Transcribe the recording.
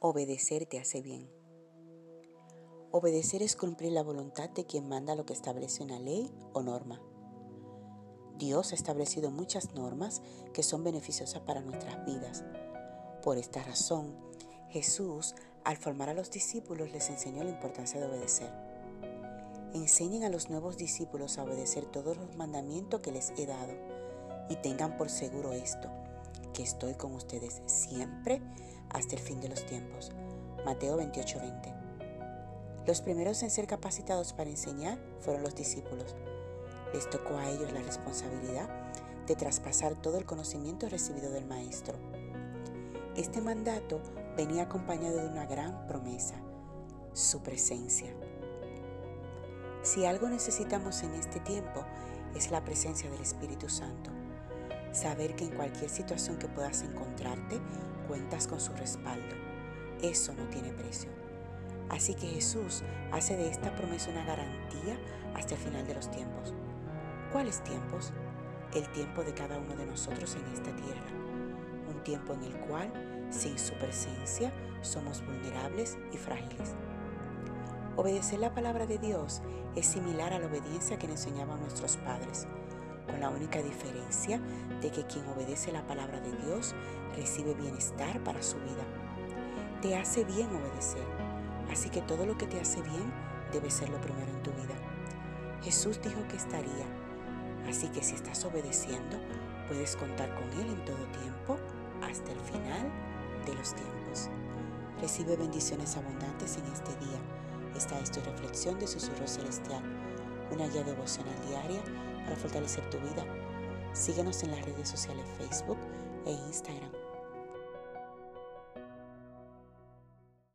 Obedecer te hace bien. Obedecer es cumplir la voluntad de quien manda lo que establece una ley o norma. Dios ha establecido muchas normas que son beneficiosas para nuestras vidas. Por esta razón, Jesús, al formar a los discípulos, les enseñó la importancia de obedecer. Enseñen a los nuevos discípulos a obedecer todos los mandamientos que les he dado y tengan por seguro esto, que estoy con ustedes siempre hasta el fin de los tiempos. Mateo 28:20. Los primeros en ser capacitados para enseñar fueron los discípulos. Les tocó a ellos la responsabilidad de traspasar todo el conocimiento recibido del Maestro. Este mandato venía acompañado de una gran promesa, su presencia. Si algo necesitamos en este tiempo es la presencia del Espíritu Santo. Saber que en cualquier situación que puedas encontrarte cuentas con su respaldo. Eso no tiene precio. Así que Jesús hace de esta promesa una garantía hasta el final de los tiempos. ¿Cuáles tiempos? El tiempo de cada uno de nosotros en esta tierra. Un tiempo en el cual, sin su presencia, somos vulnerables y frágiles. Obedecer la palabra de Dios es similar a la obediencia que nos enseñaban nuestros padres con la única diferencia de que quien obedece la palabra de Dios recibe bienestar para su vida. Te hace bien obedecer, así que todo lo que te hace bien debe ser lo primero en tu vida. Jesús dijo que estaría, así que si estás obedeciendo, puedes contar con Él en todo tiempo hasta el final de los tiempos. Recibe bendiciones abundantes en este día. Esta es tu reflexión de susurro celestial, una guía devocional diaria para fortalecer tu vida. Síguenos en las redes sociales Facebook e Instagram